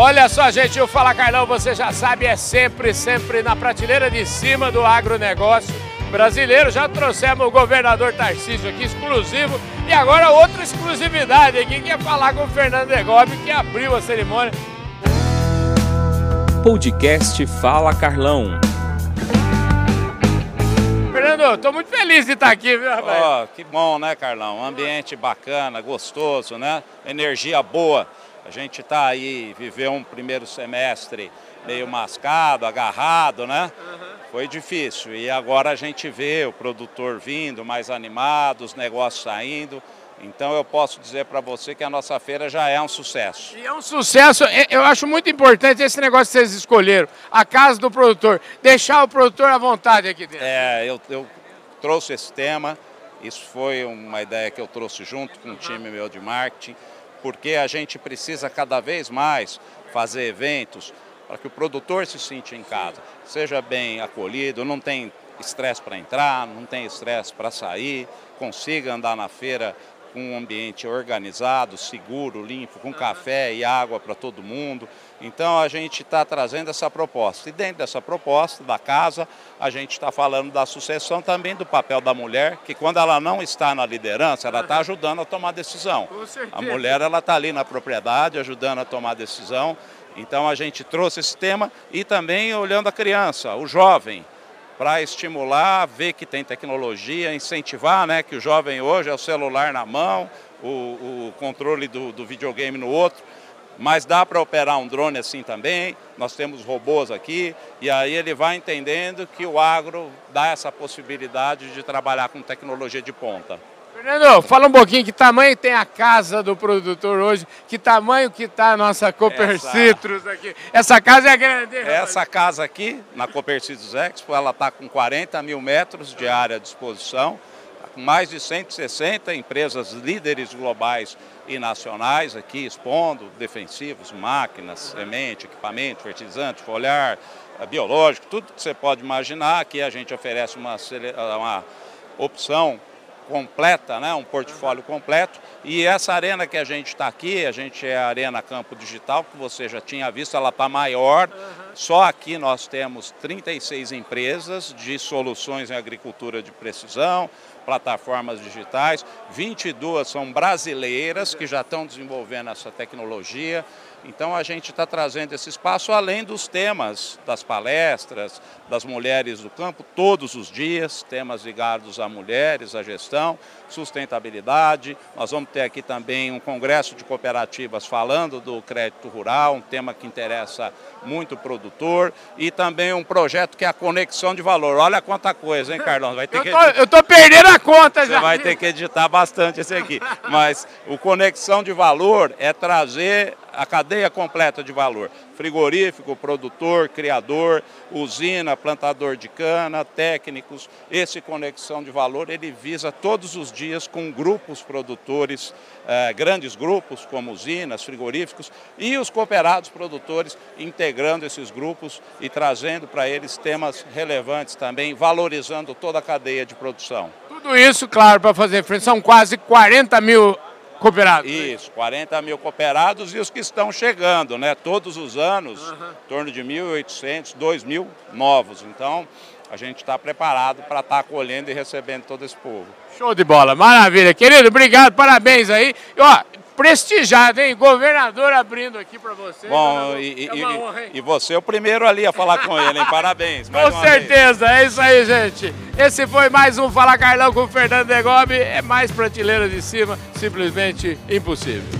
Olha só, gente, o Fala Carlão, você já sabe, é sempre, sempre na prateleira de cima do agronegócio brasileiro. Já trouxemos o governador Tarcísio aqui, exclusivo. E agora outra exclusividade aqui, que é falar com o Fernando Degobi, que abriu a cerimônia. Podcast Fala Carlão. Fernando, estou muito feliz de estar aqui, viu, rapaz? Oh, que bom, né, Carlão? Um ambiente bacana, gostoso, né? Energia boa. A gente está aí, viveu um primeiro semestre meio mascado, agarrado, né? Foi difícil. E agora a gente vê o produtor vindo, mais animado, os negócios saindo. Então eu posso dizer para você que a nossa feira já é um sucesso. E é um sucesso, eu acho muito importante esse negócio que vocês escolheram, a casa do produtor, deixar o produtor à vontade aqui dentro. É, eu, eu trouxe esse tema, isso foi uma ideia que eu trouxe junto com o time meu de marketing porque a gente precisa cada vez mais fazer eventos para que o produtor se sinta em casa, seja bem acolhido, não tem estresse para entrar, não tem estresse para sair, consiga andar na feira com um ambiente organizado, seguro, limpo, com café e água para todo mundo. Então a gente está trazendo essa proposta. E dentro dessa proposta da casa, a gente está falando da sucessão também do papel da mulher, que quando ela não está na liderança, ela está ajudando a tomar decisão. A mulher ela está ali na propriedade, ajudando a tomar decisão. Então a gente trouxe esse tema e também olhando a criança, o jovem para estimular, ver que tem tecnologia, incentivar, né, que o jovem hoje é o celular na mão, o, o controle do, do videogame no outro, mas dá para operar um drone assim também, nós temos robôs aqui, e aí ele vai entendendo que o agro dá essa possibilidade de trabalhar com tecnologia de ponta. Fernando, fala um pouquinho que tamanho tem a casa do produtor hoje, que tamanho que está a nossa Cooper essa... Citrus aqui. Essa casa é grande, Essa casa aqui, na Cooper Citrus Expo, ela está com 40 mil metros de área à disposição, tá com mais de 160 empresas líderes globais e nacionais aqui expondo defensivos, máquinas, semente, equipamento, fertilizante, foliar, eh, biológico, tudo que você pode imaginar. Aqui a gente oferece uma, uma opção completa, né, um portfólio completo. E essa arena que a gente está aqui, a gente é a Arena Campo Digital, que você já tinha visto, ela está maior. Só aqui nós temos 36 empresas de soluções em agricultura de precisão, plataformas digitais, 22 são brasileiras que já estão desenvolvendo essa tecnologia. Então a gente está trazendo esse espaço além dos temas das palestras, das mulheres do campo, todos os dias, temas ligados a mulheres, a gestão, sustentabilidade. Nós vamos ter aqui também um congresso de cooperativas falando do crédito rural, um tema que interessa muito o produtor, e também um projeto que é a conexão de valor. Olha quanta coisa, hein, Carlão? Vai ter eu estou perdendo a conta Você já. Você vai ter que editar bastante esse aqui. Mas o conexão de valor é trazer a cadeia completa de valor. Frigorífico, produtor, criador, usina, plantador de cana, técnicos. Esse conexão de valor, ele visa todos os dias com grupos produtores, eh, grandes grupos como usinas, frigoríficos e os cooperados produtores integrando esses grupos e trazendo para eles temas relevantes também, valorizando toda a cadeia de produção. Tudo isso, claro, para fazer frente, são quase 40 mil cooperados. Isso, 40 mil cooperados e os que estão chegando, né? Todos os anos, uhum. em torno de 1.800, 2.000 novos. Então, a gente está preparado para estar tá acolhendo e recebendo todo esse povo. Show de bola, maravilha. Querido, obrigado, parabéns aí. E, ó, prestigiado, hein? Governador abrindo aqui para você. Bom, e, é honra, e, você é o primeiro ali a falar com ele, hein? Parabéns. com certeza, vez. é isso aí, gente. Esse foi mais um Fala Carlão com o Fernando Degobi. É mais prateleira de cima, simplesmente impossível.